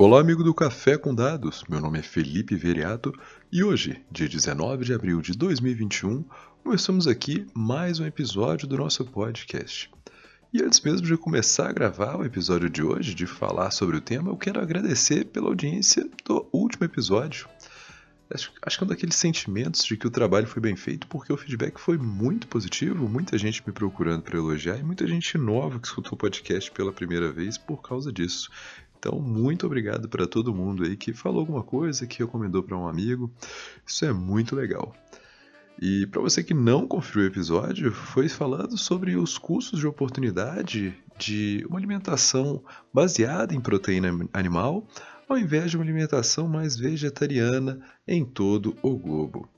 Olá, amigo do Café com Dados. Meu nome é Felipe Veriato e hoje, dia 19 de abril de 2021, começamos aqui mais um episódio do nosso podcast. E antes mesmo de começar a gravar o episódio de hoje, de falar sobre o tema, eu quero agradecer pela audiência do último episódio. Acho, acho que é um daqueles sentimentos de que o trabalho foi bem feito, porque o feedback foi muito positivo, muita gente me procurando para elogiar e muita gente nova que escutou o podcast pela primeira vez por causa disso. Então, muito obrigado para todo mundo aí que falou alguma coisa, que recomendou para um amigo. Isso é muito legal. E para você que não conferiu o episódio, foi falando sobre os custos de oportunidade de uma alimentação baseada em proteína animal, ao invés de uma alimentação mais vegetariana em todo o globo.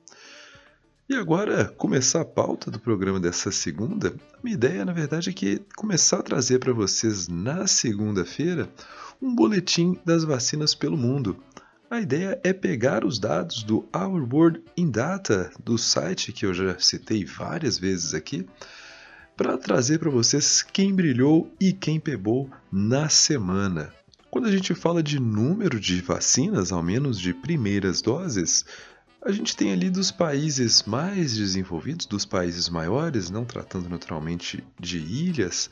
E agora, começar a pauta do programa dessa segunda, a minha ideia, na verdade, é que começar a trazer para vocês na segunda-feira um boletim das vacinas pelo mundo. A ideia é pegar os dados do Our World in Data, do site que eu já citei várias vezes aqui, para trazer para vocês quem brilhou e quem pegou na semana. Quando a gente fala de número de vacinas, ao menos de primeiras doses, a gente tem ali dos países mais desenvolvidos, dos países maiores, não tratando naturalmente de ilhas,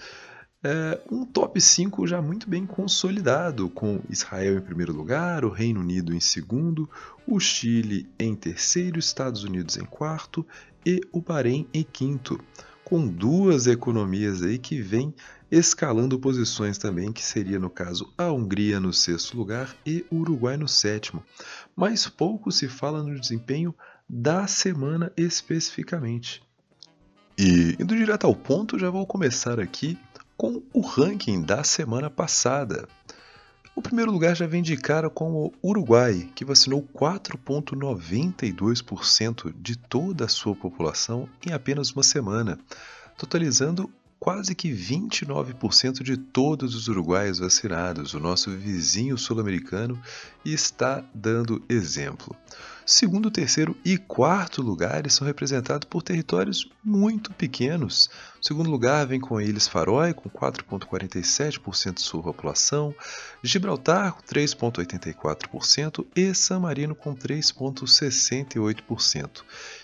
é, um top 5 já muito bem consolidado, com Israel em primeiro lugar, o Reino Unido em segundo, o Chile em terceiro, Estados Unidos em quarto e o Bahrein em quinto, com duas economias aí que vêm escalando posições também, que seria no caso a Hungria no sexto lugar e o Uruguai no sétimo. Mas pouco se fala no desempenho da semana especificamente. E indo direto ao ponto, já vou começar aqui com o ranking da semana passada. O primeiro lugar já vem de cara com o Uruguai, que vacinou 4,92% de toda a sua população em apenas uma semana, totalizando quase que 29% de todos os uruguaios vacinados. O nosso vizinho sul-americano está dando exemplo. Segundo, terceiro e quarto lugares são representados por territórios muito pequenos. O segundo lugar vem com Ilhas Faroe, com 4,47% de sua população, Gibraltar, com 3,84% e San Marino, com 3,68%.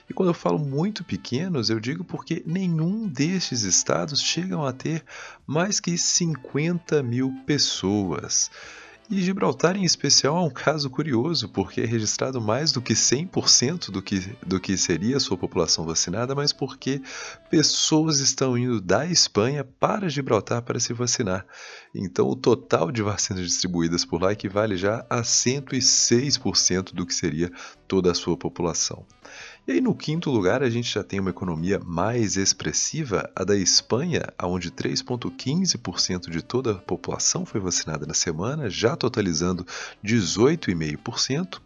E quando eu falo muito pequenos, eu digo porque nenhum destes estados chegam a ter mais que 50 mil pessoas. E Gibraltar, em especial, é um caso curioso, porque é registrado mais do que 100% do que, do que seria a sua população vacinada, mas porque pessoas estão indo da Espanha para Gibraltar para se vacinar. Então, o total de vacinas distribuídas por lá equivale já a 106% do que seria toda a sua população. E aí no quinto lugar a gente já tem uma economia mais expressiva, a da Espanha, onde 3,15% de toda a população foi vacinada na semana, já totalizando 18,5%.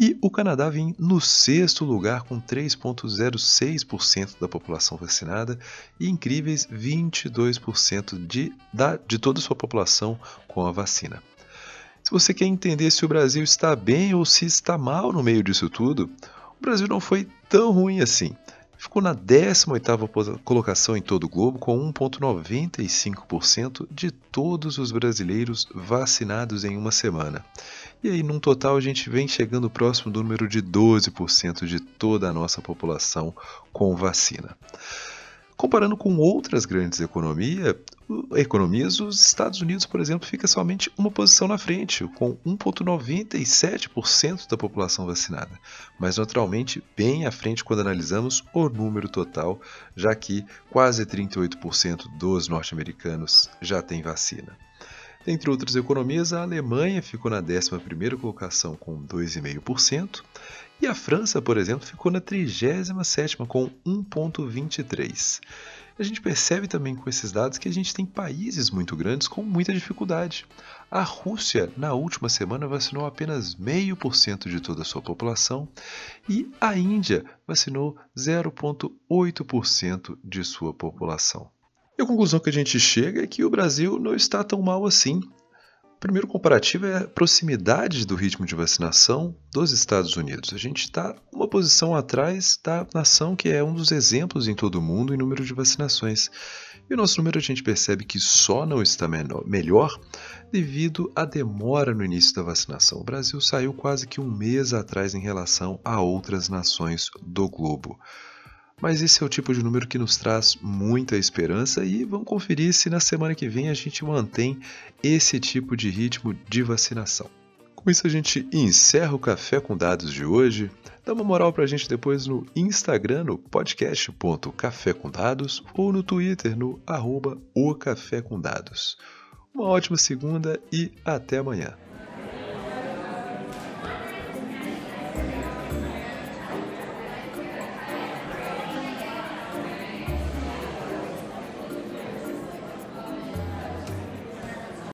E o Canadá vem no sexto lugar com 3,06% da população vacinada e incríveis 22% de, da, de toda a sua população com a vacina. Se você quer entender se o Brasil está bem ou se está mal no meio disso tudo, o Brasil não foi tão ruim assim. Ficou na 18ª colocação em todo o globo com 1.95% de todos os brasileiros vacinados em uma semana. E aí, num total, a gente vem chegando próximo do número de 12% de toda a nossa população com vacina. Comparando com outras grandes economia, economias, os Estados Unidos, por exemplo, fica somente uma posição na frente, com 1,97% da população vacinada, mas naturalmente bem à frente quando analisamos o número total, já que quase 38% dos norte-americanos já têm vacina. Entre outras economias, a Alemanha ficou na 11ª colocação com 2,5%, e a França, por exemplo, ficou na 37ª com 1,23%. A gente percebe também com esses dados que a gente tem países muito grandes com muita dificuldade. A Rússia, na última semana, vacinou apenas 0,5% de toda a sua população e a Índia vacinou 0,8% de sua população. E a conclusão que a gente chega é que o Brasil não está tão mal assim. O primeiro comparativo é a proximidade do ritmo de vacinação dos Estados Unidos. A gente está uma posição atrás da nação que é um dos exemplos em todo o mundo em número de vacinações. E o nosso número a gente percebe que só não está menor, melhor devido à demora no início da vacinação. O Brasil saiu quase que um mês atrás em relação a outras nações do globo. Mas esse é o tipo de número que nos traz muita esperança e vamos conferir se na semana que vem a gente mantém esse tipo de ritmo de vacinação. Com isso a gente encerra o Café com Dados de hoje. Dá uma moral pra gente depois no Instagram, no podcast.café com dados ou no Twitter, no arroba o Café com Dados. Uma ótima segunda e até amanhã.